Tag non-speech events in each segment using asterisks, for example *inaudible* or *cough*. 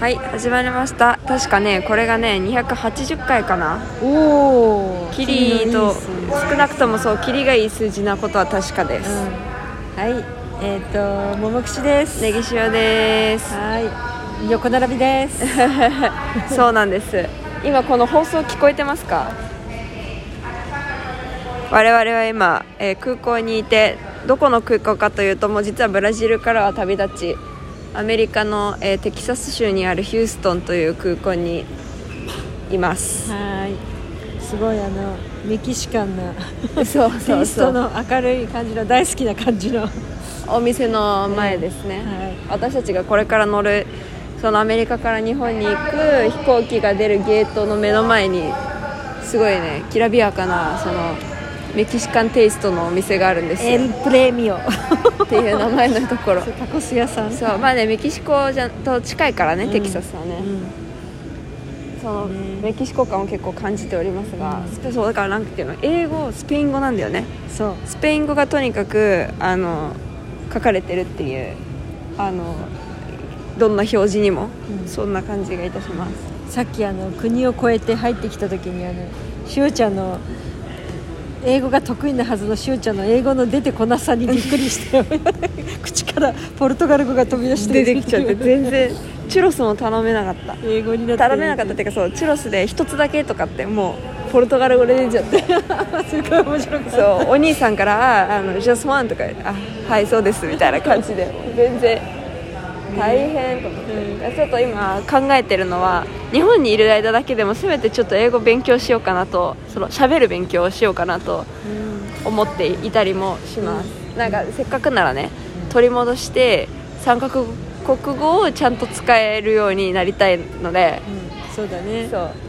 はい始まりました。確かねこれがね280回かな。おおキリと少なくともそうキリがいい数字なことは確かです、うん、はい。えっ、ー、と桃串です。ネギ塩です。はい。横並びです。*laughs* そうなんです。今この放送聞こえてますか？我々は今、えー、空港にいてどこの空港かというともう実はブラジルからは旅立ちアメリカの、えー、テキサス州にあるヒューストンという空港にいます。はい。すごいあのメキシカンな *laughs* そうそうそう。の明るい感じの大好きな感じの。お店の前ですね、はい、私たちがこれから乗るそのアメリカから日本に行く飛行機が出るゲートの目の前にすごいねきらびやかなそのメキシカンテイストのお店があるんですよ。エルプレミオっていう名前のところ。*laughs* タコス屋さん。そうまあねメキシコじゃと近いからね、うん、テキサスはね、うん、その、ね、メキシコ感を結構感じておりますが、うん、そうだからなんていうの英語スペイン語なんだよね。そう。スペイン語がとにかくあの書かれてるっていうあのどんな表示にも、そんな感じがいたします。さっきあの国を越えて入ってきた時にあのしおちゃんの英語が得意なはずのしゅうちゃんの英語の出てこなさにびっくりして口からポルトガル語が飛び出して出てきちゃって全然チュロスも頼めなかった。英語になって頼めなかったっていうかそうチュロスで一つだけとかってもうポルトガル語で出ちゃってすごい面白くそうお兄さんから「あの just one」とか「あはいそうです」みたいな感じで。全然大変と思って、うん、ちょっと今考えてるのは日本にいる間だけでもせめてちょっと英語勉強しようかなとその喋る勉強をしようかなと思っていたりもします、うん、なんかせっかくならね取り戻して三カ国語をちゃんと使えるようになりたいので、うん、そうだね。そう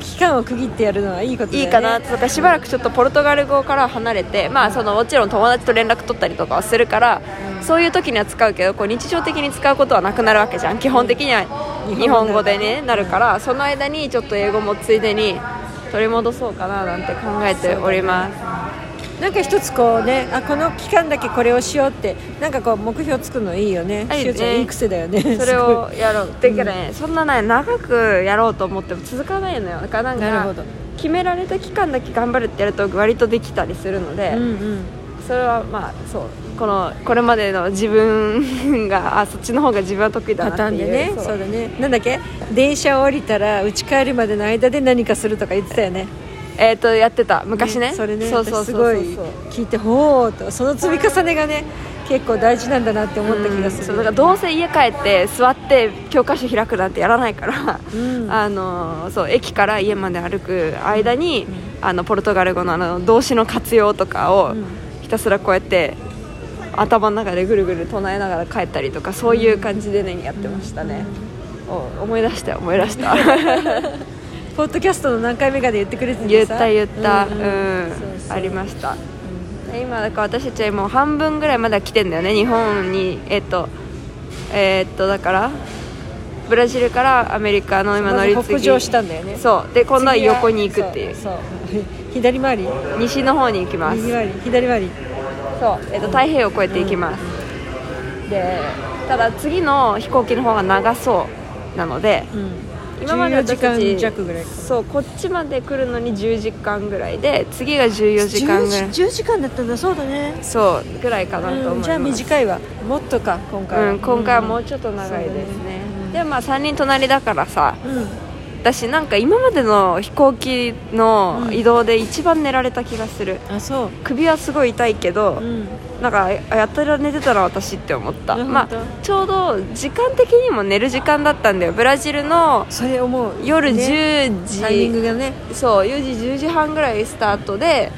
期間を区切ってやるのはいいことだ、ね、いいかな。とかしばらくちょっとポルトガル語から離れて、まあ、そのもちろん友達と連絡取ったりとかはするから、うん、そういう時には使うけどこう日常的に使うことはなくなるわけじゃん。基本的には日本語で、ね、なるからその間にちょっと英語もついでに取り戻そうかななんて考えております。なんか一つこうねあこの期間だけこれをしようってなんかこう目標作るのいいよね。いいね。ちゃんいい癖だよね。*laughs* それをやろう。っていうかね、うん、そんなね長くやろうと思っても続かないのよ。だからなんか決められた期間だけ頑張るってやると割とできたりするので、うんうん、それはまあそう。このこれまでの自分があそっちの方が自分は得意だなっていう。ね。そう。だね。なんだっけ？電車を降りたら家帰るまでの間で何かするとか言ってたよねえー、とやってた。昔ね、ね、それねそうそうすごい聞いてほうとその積み重ねがね結構大事なんだなって思った気がする、そうだからどうせ家帰って座って教科書開くなんてやらないから、うん、あのそう駅から家まで歩く間に、うん、あのポルトガル語のあの動詞の活用とかをひたすらこうやって頭の中でぐるぐる唱えながら帰ったりとかそういう感じでねやってましたね、うん、思い出した思い出した *laughs* ポッドキャストの何回目かで言ってくれて言った言った。うん、ありました、うん、今だから私たちはもう半分ぐらいまだ来てんだよね日本に。えっとえー、っとだからブラジルからアメリカの今乗り継ぎ。北上したんだよね。そう。で今度は横に行くっていう。*laughs* 左回り。西の方に行きます。右回り。左回り。そう、えっと、太平洋を越えていきます、うん、でただ次の飛行機の方が長そうなので、うん今まで私たち弱ぐらいそうこっちまで来るのに10時間ぐらいで次が14時間ぐらい。10, 10, 時間だったんだそうだね。そうぐらいかなと思います、うん、じゃあ短いわ。もっとか今回は、うん、今回はもうちょっと長いですね、うん、でもまあ3人隣だからさ、うん私なんか今までの飛行機の移動で一番寝られた気がする、うん、あそう。首はすごい痛いけど、うん、なんかやったら寝てたな私って思った。まあちょうど時間的にも寝る時間だったんだよ。ブラジルのそれ思う。夜10時、ね、タイミングがね。そう4時10時半ぐらいスタートで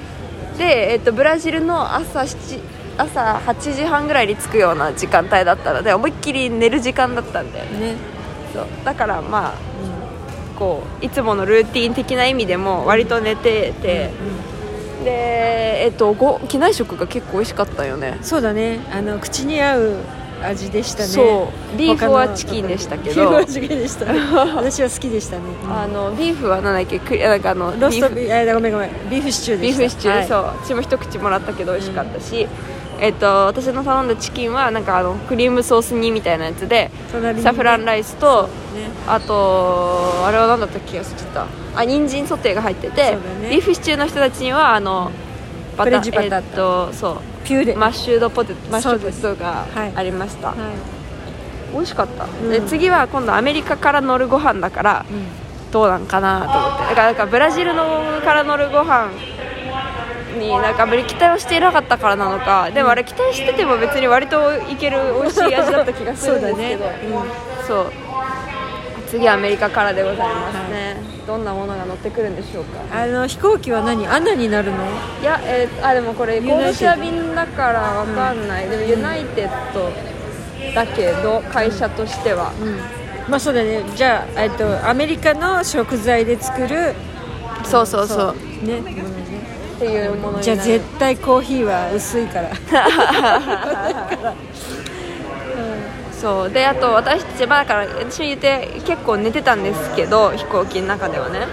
で、えっと、ブラジルの朝7朝8時半ぐらいに着くような時間帯だったので思いっきり寝る時間だったんだよね。そう。だからまあこういつものルーティン的な意味でも割と寝てて、うん、でえっとご機内食が結構美味しかったよね。そうだね。あの口に合う味でしたね。そう。ビーフはチキンでしたけど。*laughs* ビーフはチキンでした。*laughs* 私は好きでしたね、あのビーフは何だっけ？くなんかあのロストビーフごめんごめん。ビーフシチュービーフシチュー、はい、そう。私も一口もらったけど美味しかったし、うん、えっと、私の頼んだチキンはなんかあのクリームソース煮みたいなやつでサフランライスとあとあれは何だったっけ忘れちゃった。あ人参ソテーが入ってて、ね。ビーフシチューの人たちにはあのバターえっとそう。ピューレ。マッシュドポテトマッシュポそうですテトがはい。ありました、はい。美味しかった、ん。で次は今度アメリカから乗るご飯だからうん。どうなんかなと思って。だからなんかブラジルのから乗るご飯になんかあんまり期待をしていなかったからなのか。でもあれ期待してても別に割といける美味しい味だった気がするんですけど。そうだね。そう。次アメリカからでございますね、どんなものが乗ってくるんでしょうか。あの飛行機は何？ ANAになるの？いや、えーあでもこれユナイテッド。コードシェア便だからわかんない、でもユナイテッドだけど会社としては、まあそうだね。じゃあ、えっと、アメリカの食材で作る。そうそうそう。ね。ものねっていうものじゃあ絶対コーヒーは薄いから。*laughs* そう。であと私たちまあだから私言って結構寝てたんですけど飛行機の中ではね。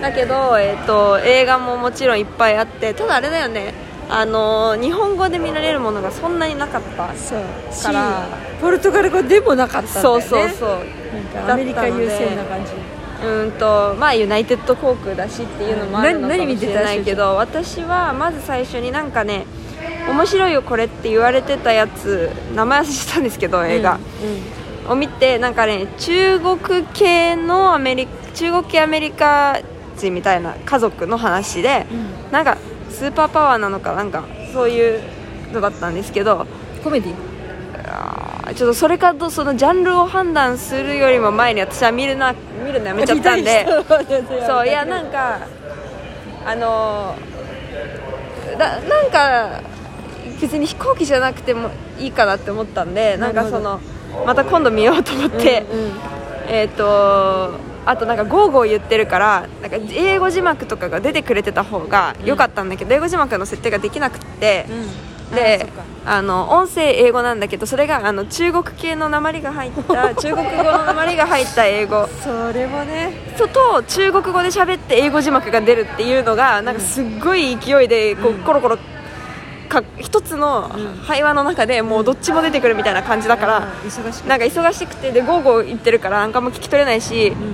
だけど、えー、と映画ももちろんいっぱいあってただあれだよね。あのー日本語で見られるものがそんなになかったそう。からしポルトガル語でもなかったんだよね。そうそうそう。なんかアメリカ優先な感じうんとまあユナイテッド航空だしっていうのもあるのかもしれないけど私はまず最初になんかね面白いよこれって言われてたやつ名前忘れてたんですけど映画、を見てなんかね中国系のアメリ中国系アメリカ人みたいな家族の話で、うなんかスーパーパワーなのかなんかそういうのだったんですけどうんコメディ？ちょっとそれかとそのジャンルを判断するよりも前に私は見るな見るのやめちゃったんで。そういやなんかあのーだなんか別に飛行機じゃなくてもいいかなって思ったんでなんかそのまた今度見ようと思って、うんうんえっ、とあとなんかゴーゴー言ってるからなんか英語字幕とかが出てくれてた方が良かったんだけど、英語字幕の設定ができなくって、うんであの音声英語なんだけどそれがあの中国系の鉛が入った *laughs* 中国語の鉛が入った英語。それもね。とと中国語で喋って英語字幕が出るっていうのがなんかすっごい勢いでこう、うん。コロコロか一つのうん。会話の中でもうどっちも出てくるみたいな感じだから、うん。忙しくなんか忙しくてでゴーゴー言ってるからなんかもう聞き取れないしうんう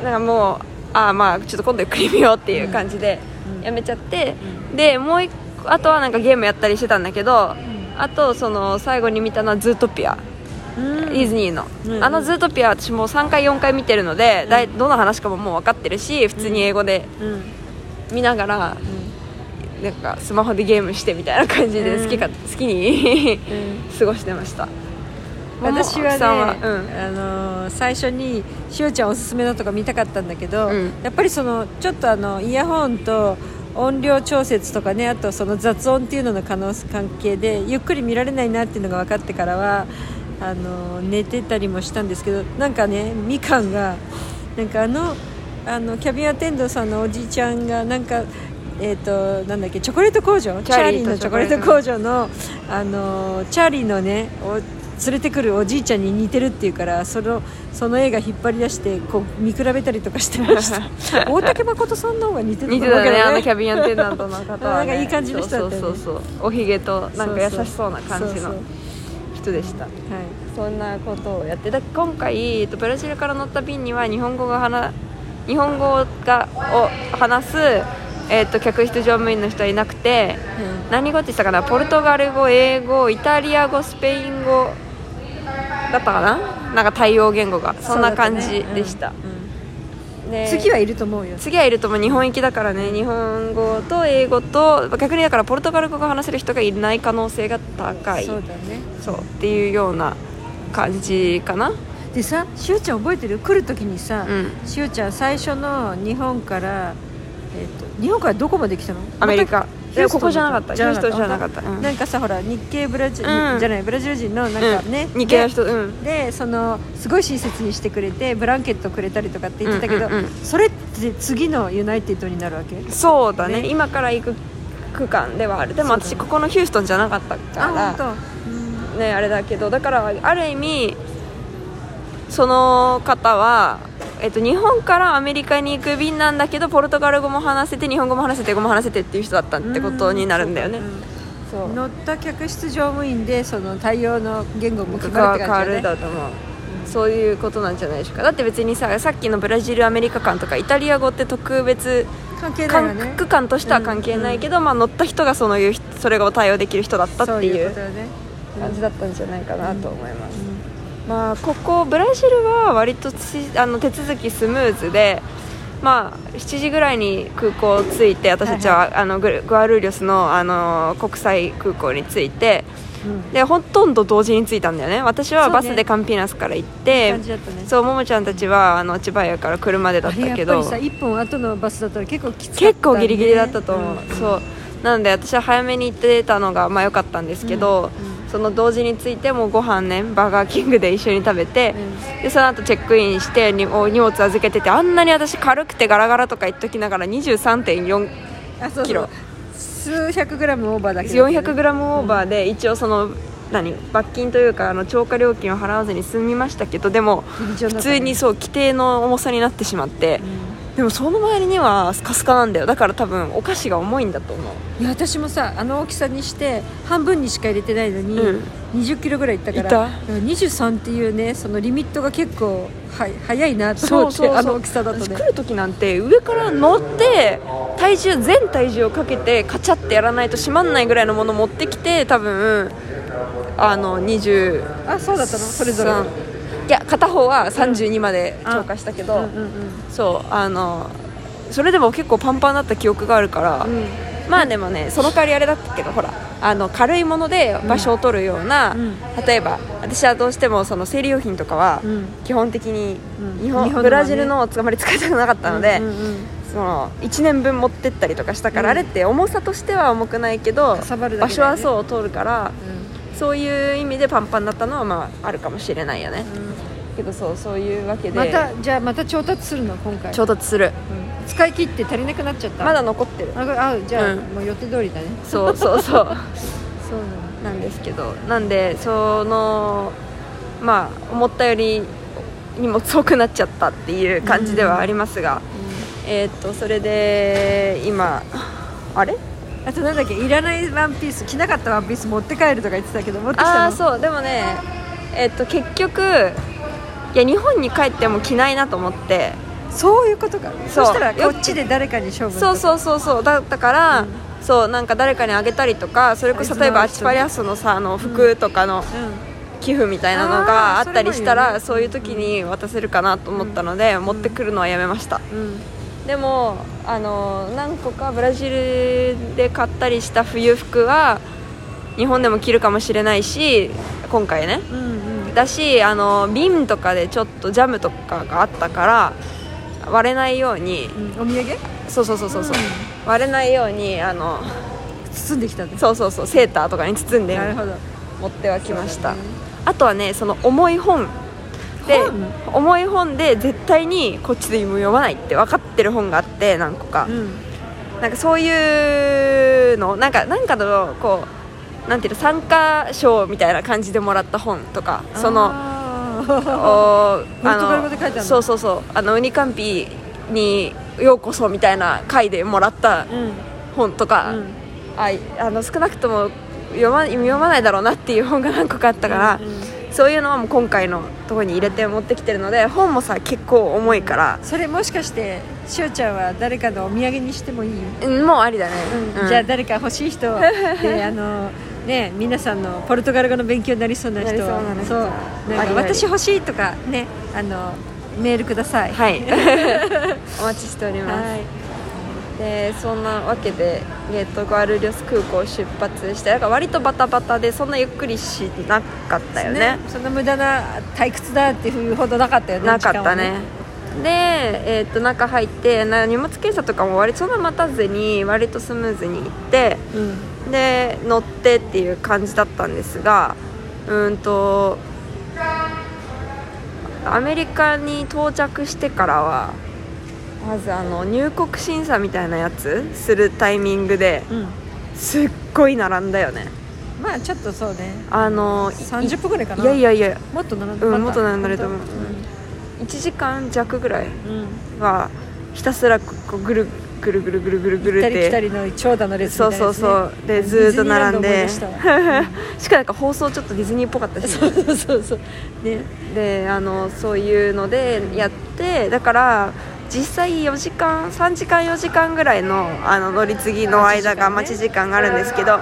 んなんかもうああまあちょっと今度ゆっくり見ようっていう感じでうん。やめちゃって、でもう一個あとはなんかゲームやったりしてたんだけど、あとその最後に見たのはズートピア、うん。ディズニーの、うん。あのズートピア私もう3回4回見てるので、だいたいの話とかももう分かってるし普通に英語でうん。見ながら、なんかスマホでゲームしてみたいな感じでうん好きか、好きにうん。過ごしてました。私はね、あのー最初にしおちゃんおすすめのとか見たかったんだけど、うん。やっぱりそのちょっとあのイヤホンと音量調節とかねあとその雑音っていうのの可能関係でゆっくり見られないなっていうのが分かってからはあの寝てたりもしたんですけどなんかねみかんがなんかあのあのキャビンアテンドさんのおじいちゃんがなんかえー、となんだっけチョコレート工場？チャーリーのチョコレート工場のあのチャーリーのね連れてくるおじいちゃんに似てるっていうからそのその映画引っ張り出してこう見比べたりとかしてました。*laughs* 大竹誠さんの方が似てると似てたねあのキャビンアテンダントの方は、ね、なんかいい感じの人だったよね。そうそうそうおひげとなんか優しそうな感じの人でした。はい。そんなことをやってだ今回えっとブラジルから乗った便には日本語が話日本語がを話す、えっと客室乗務員の人はいなくて何語って言ってたかな？ポルトガル語英語イタリア語スペイン語だったかな？なんか対応言語が。そんな感じでした。次はいると思うよ。次はいるとも日本行きだからね。日本語と英語と逆にだからポルトガル語が話せる人がいない可能性が高い。そうだね。そうっていうような感じかな。でさしおちゃん覚えてる？来る時にさ、うん。しおちゃん最初の日本から、えー、と日本からどこまで来たの？アメリカ。ヒューストンいやここじゃなかった。ヒューストンじゃなかった。うん。なんかさほら日系ブラジル、うん。じゃないブラジル人のなんかね、うん、日系の人。うん。ででそのすごい親切にしてくれてブランケットくれたりとかって言ってたけど、うんうんうん。それって次のユナイテッドになるわけ？そうだね。ね。今から行く区間ではある。でも私ここのヒューストンじゃなかったから。ねあれだけど。だからある意味その方は、えっと、日本からアメリカに行く便なんだけどポルトガル語も話せて日本語も話せて英語も話せてっていう人だったってことになるんだよね。うそう。乗った客室乗務員でその対応の言語も変わまるって感じだねるだと思うそういうことなんじゃないでしょうか。だって別にささっきのブラジルアメリカ間とかイタリア語って特別関係ないよね。感覚感としては関係ないけど、まあ、乗った人がそのいう人それを対応できる人だったっていいう感じだったんじゃないかなと思います、まあここブラジルは割としあの手続きスムーズでまあ7時ぐらいに空港着いて私たちは、あのグアルーリョスのあの国際空港に着いてうん。でほとんど同時に着いたんだよね。私はバスでカンピナスから行っいいてそうももちゃんたちはあの千葉屋から車でだったけど。っぱりさ1本後のバスだったら結構きつかった、結構ギリギリだったと思う、ん。そう。なので私は早めに行ってたのがまあ良かったんですけど、その同時に着いてもうご飯ねバーガーキングで一緒に食べて、うん。でその後チェックインしてにお荷物預けててあんなに私軽くてガラガラとか言っときながら23.4あそうそう。キロ。数百グラムオーバーだけど、400グラムオーバーで一応その何罰金というかあの超過料金を払わずに済みましたけどでも普通にそう規定の重さになってしまって、でもその周りにはスカスカなんだよ。だから多分お菓子が重いんだと思う。いや私もさあの大きさにして半分にしか入れてないのに、うん。20キロぐらいいったからいた？だから23っていうねそのリミットが結構は早いなと思ってあの大きさだとね。私来る時なんて上から乗って体重全体重をかけてカチャってやらないと閉まんないぐらいのもの持ってきて多分あの20あそうだったの？それぞれいや片方は32まで超過したけど、うんうんそうあのそれでも結構パンパンだった記憶があるから、うん。まあでもねその代わりあれだったけどほらあの軽いもので場所を取るような、うん。例えば私はどうしてもその生理用品とかはうん。基本的にうん。日本,、ブラジルのをあまり使いたくなかったので、うんうんうん。その1年分持ってったりとかしたから、うん。あれって重さとしては重くないけど、かさばるだ場所はそう通るからそういう意味でパンパンだったのはまああるかもしれないよね。うんけどそうそういうわけで。またじゃあまた調達するの今回。調達する。うん。使い切って足りなくなっちゃった？まだ残ってる。ああじゃあ、うん。もう予定通りだね。そうそうそう。*laughs* そうなんですけどなんでそのまあ思ったより荷物多くなっちゃったっていう感じではありますが、えーっとそれで今あれ？あとなんだっけ？いらないワンピース着なかったワンピース持って帰るとか言ってたけど持ってきたの？ああそう。でもねえーっと結局いや日本に帰っても着ないなと思って。そういうことか。そしたらこっちで誰かに勝負。そうそうそうそう。だったから、うん。そうなんか誰かにあげたりとかそれこそ例えばアチパリアスのさあの服とかのう寄付みたいなのがあったりしたらそれもいいよねそういう時に渡せるかなと思ったので、持ってくるのはやめました。んうん。でもあの何個かブラジルで買ったりした冬服は日本でも着るかもしれないし今回ね。うんうんだしあの瓶とかでちょっとジャムとかがあったから割れないようにうんお土産？そうそうそうそうそう、割れないようにあの包んできたそうそうそうセーターとかに包んでなるほど。持ってはきました、ね。あとはねその重い本。で本？重い本で絶対にこっちで読まないって分かってる本があって何個か、うん。なんかそういうのなんかなんかのこうなんていうの参加賞みたいな感じでもらった本とかその *laughs* あそうそうそうあのウニカンピにようこそみたいな回でもらったうん。本とか、うん。あいあの少なくとも読ま読まないだろうなっていう本が何個かあったから、うんそういうのはもう今回のところに入れて持ってきてるので本もさ結構重いから、それもしかしてしおちゃんは誰かのお土産にしてもいい、うん、もうありだね、うん。じゃあ誰か欲しい人 *laughs* であのね皆さんのポルトガル語の勉強になりそうな人なりそうなんか私欲しいとかねあのメールください。はい。*laughs* お待ちしております、はい。でそんなわけで、えっとグアルリョス空港を出発してなんか割とバタバタでそんなゆっくりしなかったよね。そんな無駄な退屈だっていうほどなかったよねなかったね。で、えっと中入ってな荷物検査とかも割とそんな待たずに割とスムーズに行ってうんで乗ってっていう感じだったんですがうーんとアメリカに到着してからはまずあの入国審査みたいなやつするタイミングでうん。すっごい並んだよね。まあちょっとそうね。あのい30分ぐらいかな。いやいやいや。もっと並んでうんもっと並んでると思う。本1時間弱ぐらいはひたすらこうぐるぐるぐるぐるぐるぐるっ行ったり来たてりの長蛇の列みそうたいなそうやつねそう。でずーっと並んで。*laughs* しかもなんか放送ちょっとディズニーっぽかったし。そうそうそうそう。ね。であのそういうのでやってだから実際4時間3時間4時間ぐらいのあの乗り継ぎの間が待待ちち時間があるんですけど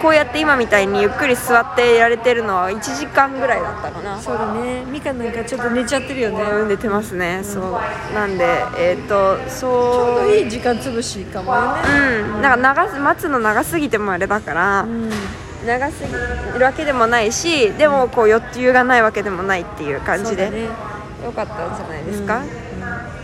こうやって今みたいにゆっくり座ってやれてるのは1時間ぐらいだったかな。そうだね。ミカなんかちょっと寝ちゃってるよね。うん寝てますね、そう。なんでえっ、とちそう。ょうどいい時間潰しかもよね。うん。なんか長す待つの長すぎてもあれだから、うん。長すぎるわけでもないしでもこう余裕がないわけでもないっていう感じで、よかったんじゃないですか、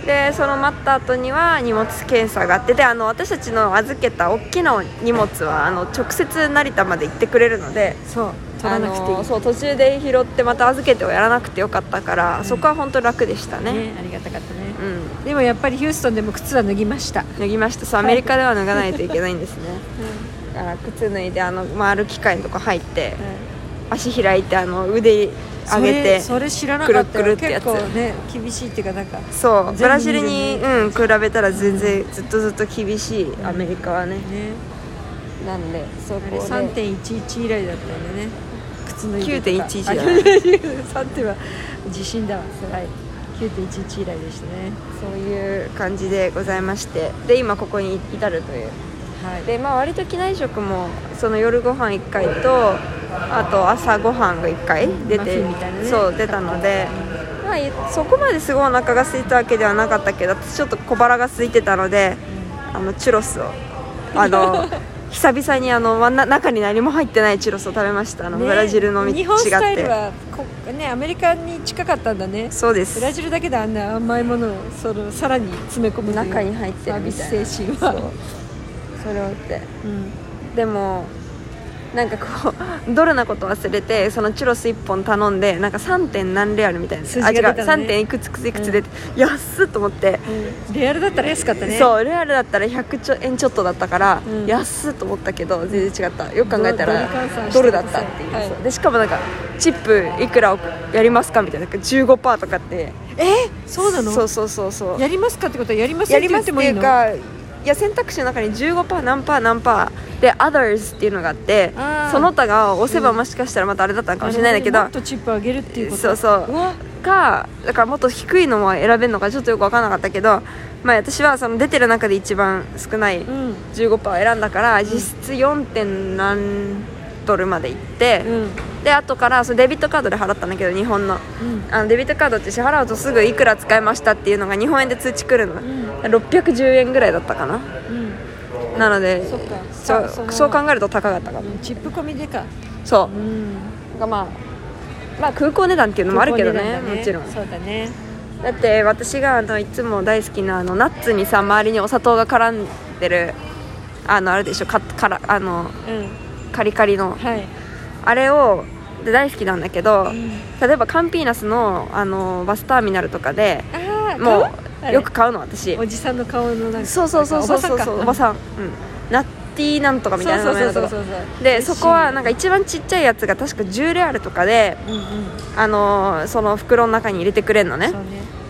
でその待った後には荷物検査があってであの私たちの預けた大きな荷物はあの直接成田まで行ってくれるのでそう取らなくていい。そう途中で拾ってまた預けてをやらなくてよかったから、そこは本当楽でしたね。ねありがたかったね。うん。でもやっぱりヒューストンでも靴は脱ぎました。脱ぎました。そうアメリカでは脱がないといけないんですね、*laughs* だから靴脱いであの回る機械のとこ入って足開いてあの腕上げてそれ知らなかったよ。くるくるってやつ。結構ね厳しいっていうかなんかそうブラジルに、うん、比べたら全然ずっとずっと厳しいアメリカはね、ね。なんでそこで。3.11以来だったんでね。靴脱いでとか。9.11だねあ3点は地震だわはい9.11以来でしたね。そういう感じでございまして。で今ここに至るという。はい。でまあ割と機内食もその夜ご飯1回とあと朝ご飯が1回出て、ね。そう出たので、まあ、いそこまですごいお腹が空いたわけではなかったけど私ちょっと小腹が空いてたのであのチュロスをあの *laughs* 久々にあの中に何も入ってないチュロスを食べました。あの、ねブラジルのみ違日本スタイルってはこねアメリカに近かったんだね。そうです。ブラジルだけであんな甘いものをそのさらに詰め込む中に入ってるみたいな。サービス精神は。それをって。うん。でもなんかこうドルなこと忘れてそのチュロス1本頼んでなんか 3. 点何レアルみたいな。数字が出たのね。あ違う。3点いくついくついくつ出て、安っと思って、うん。レアルだったら安かったね。そうレアルだったら100ちょ円ちょっとだったから、うん。安っと思ったけど全然違った。よく考えたドらドルだったっていう、はい。でしかもなんかチップいくらをやりますかみたいな。なんか15%とかって。え？そうなの？そうそうそうそう。やりますかってことはやりますやってりますってい言ってもいいうのかいや選択肢の中に15%何パー何パーで others っていうのがあってその他が押せばもしかしたらまたあれだったのかもしれないんだけどもっとチップ上げるっていうそうそう。わかだからもっと低いのも選べるのかちょっとよく分からなかったけど、まあ、私はその出てる中で一番少ないうん。15%を選んだから実質 4. 点何ドルまで行って、うん。で後からそのデビットカードで払ったんだけど日本の。うん。あのデビットカードって支払うとすぐいくら使いましたっていうのが日本円で通知来るの、ん。610円ぐらいだったかな。うん。なのでそうそう考えると高かったかも。うんチップ込みでか。そう。うん。なんかまあまあ空港値段っていうのもあるけどね空港値段だもちろん。そうだね。だって私があのいつも大好きなあのナッツにさ周りにお砂糖が絡んでるあのあれでしょかからあのうんカリカリの。はい。あれをで大好きなんだけど、ん。例えばカンピーナスのあのバスターミナルとかでもうよく買うの私。おじさんの顔のなんかそうそうそうそうそう。おばんさん、うん、ナッティーなんとかみたいな名前のとこそうそうそうそうそう。でそこはなんか一番ちっちゃいやつが確か10レアルとかでうんうん。あのその袋の中に入れてくれるのね。そうね。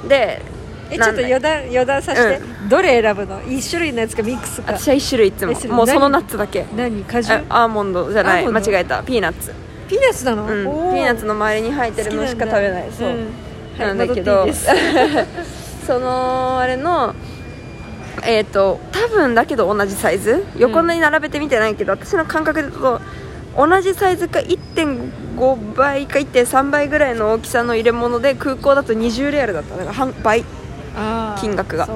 でえちょっと余談余談させて、どれ選ぶの？一種類のやつかミックスか。私は1種類いつも。もうその何ナッツだけ。何？果汁？あアーモンド。じゃない。間違えた。ピーナッツ、ピーナッツなの、うん、ピおー。ナッツの周りに入ってるのしか食べない。そう、ん。なんだけど、はい、*laughs* そのあれのえっ、と多分だけど同じサイズ？横に並べてみてないけど、私の感覚でと同じサイズか1.5倍か1.3倍ぐらいの大きさの入れ物で空港だと20レアルだった。だから半倍金額が。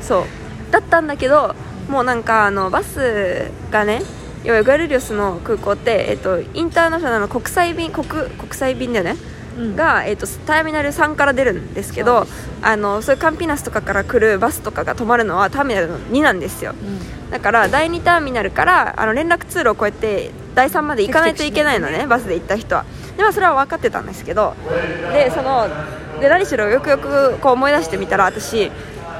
そうだったんだけどもうなんかあのバスがね要はガルリオスの空港って、えっとインターナショナルの国際便国国際便だよね。うん。が、えー、とターミナル3から出るんですけどであのそういうカンピナスとかから来るバスとかが止まるのはターミナルの2なんですよ。うん。だから第2ターミナルからあの連絡通路を越えて第3まで行かないといけないのねバスで行った人は。でもそれは分かってたんですけどでそので何しろよくよくこう思い出してみたら私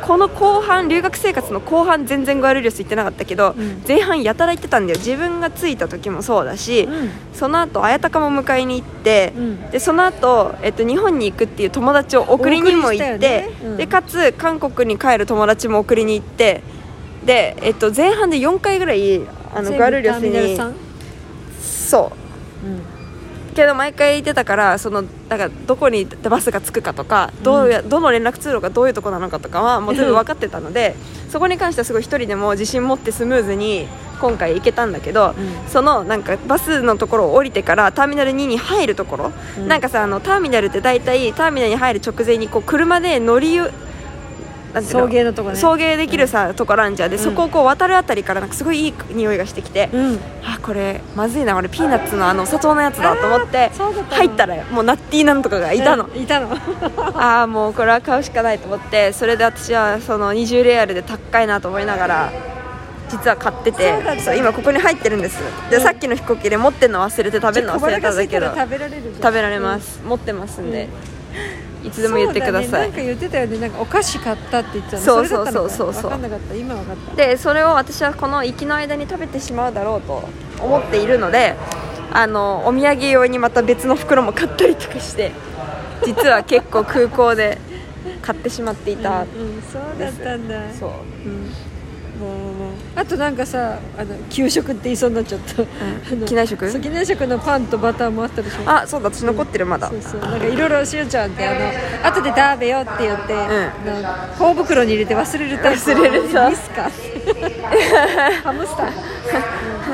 この後半留学生活の後半全然ゴアルリオス行ってなかったけど、ん。前半やたら行ってたんだよ。自分が着いた時もそうだし、うん。その後綾鷹も迎えに行って、うん。でその後、えっと日本に行くっていう友達を送りにも行って、よね。うん。でかつ韓国に帰る友達も送りに行ってで、えっと、前半で4回ぐらいあのガルリョスにそう。うんけど毎回出たからそのだからどこにバスが着くかとかどうや、どの連絡通路がどういうとこなのかとかはもう全部分かってたのでそこに関してはすごい一人でも自信持ってスムーズに今回行けたんだけど、うん。そのなんかバスのところを降りてからターミナル2に入るところ、うん。なんかさあのターミナルって大体ターミナルに入る直前にこう車で乗り送迎のとこね。送迎できるさ、ところあんじゃん。で、うん。そこをこう渡るあたりからなんかすごいいい匂いがしてきて、うん。あこれまずいな俺ピーナッツのあのお砂糖のやつだと思って入ったらもうナッティーなんとかがいたの、うんいたの。*laughs* ああもうこれは買うしかないと思ってそれで私はその20レアルで高いなと思いながら実は買ってて今ここに入ってるんです。で、うん。さっきの飛行機で持ってるの忘れて食べるの忘れたんだけど食べられます、持ってますんで、いつでも言ってください、ね。なんか言ってたよね。なんかお菓子買ったって言ってたの。そうそうそうそう。そう分かんなかった。今分かった。でそれを私はこの行きの間に食べてしまうだろうと思っているのであのお土産用にまた別の袋も買ったりとかして *laughs* 実は結構空港で買ってしまっていた、うんうんそうだったんだ。そう。うんあとなんかさあの給食って言いそうになっちゃった、機内食？そう機内食のパンとバターもあったでしょ。あそうだ。私残ってるまだ、そうそう。なんかいろいろしおちゃんってあの後で食べようって言って、あの頬袋に入れて忘れるタイプ忘れるさミスか。*laughs* ハムスター、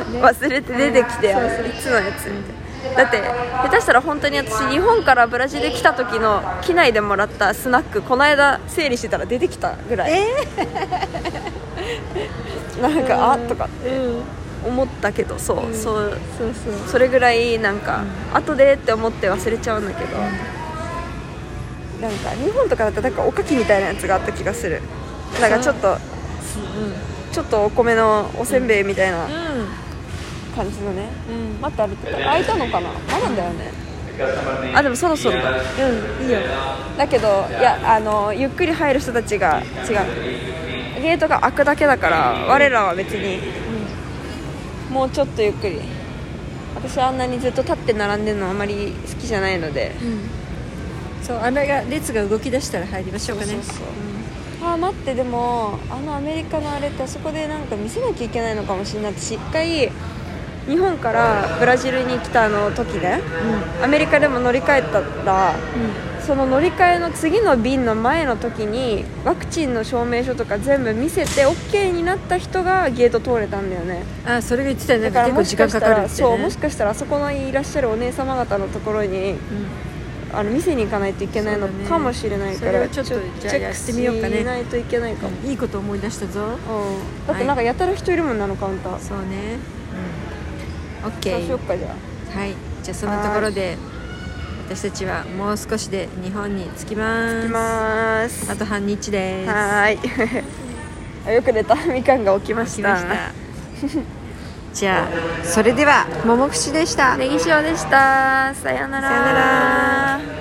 うんね忘れて出てきて、そうそう。いつのやつみたいなだって下手したら本当に私日本からブラジル来た時の機内でもらったスナックこの間整理してたら出てきたぐらい。*laughs* なんかあとかうん。思ったけどそう、そうそうそう。それぐらいなんか、後でって思って忘れちゃうんだけど、なんか日本とかだとなんかおかきみたいなやつがあった気がする。なんかちょっとちょっとお米のおせんべいみたいな感じのね、うん。うん待って歩いてた開いたのかな？まだだよね。あでもそろそろ。だうんいいよ。だけどいやあのゆっくり入る人たちが違う。ゲートが開くだけだから我らは別に。もうちょっとゆっくり。私はあんなにずっと立って並んでるのあまり好きじゃないので。うん。そうあれが列が動き出したら入りましょうかね。そうそうそう。あー待ってでもあのアメリカのあれってあそこでなんか見せなきゃいけないのかもしれない。私一回日本からブラジルに来たあの時ねアメリカでも乗り換えたらその乗り換えの次の便の前の時にワクチンの証明書とか全部見せて OK になった人がゲート通れたんだよね。うんあそれが言ってたよね。だからもしかしたらね。そうもしかしたらあそこのいらっしゃるお姉様方のところにあの店に行かないといけないのかもしれないからそれをちょっとじゃあやってみようかね。チェックしないといけないかも、うん。いいこと思い出したぞ。うん、だってなんかやたら人いるもんなのカウンター。そうね。うん OK そうしよっかじゃあ。はい。じゃあそのところで私たちはもう少しで日本に着きます。行きます。あと半日です。はーい *laughs* よく出た。みかんが起きました。*laughs* じゃあそれでは桃串でした。ネギ塩でした。さようなら。さようなら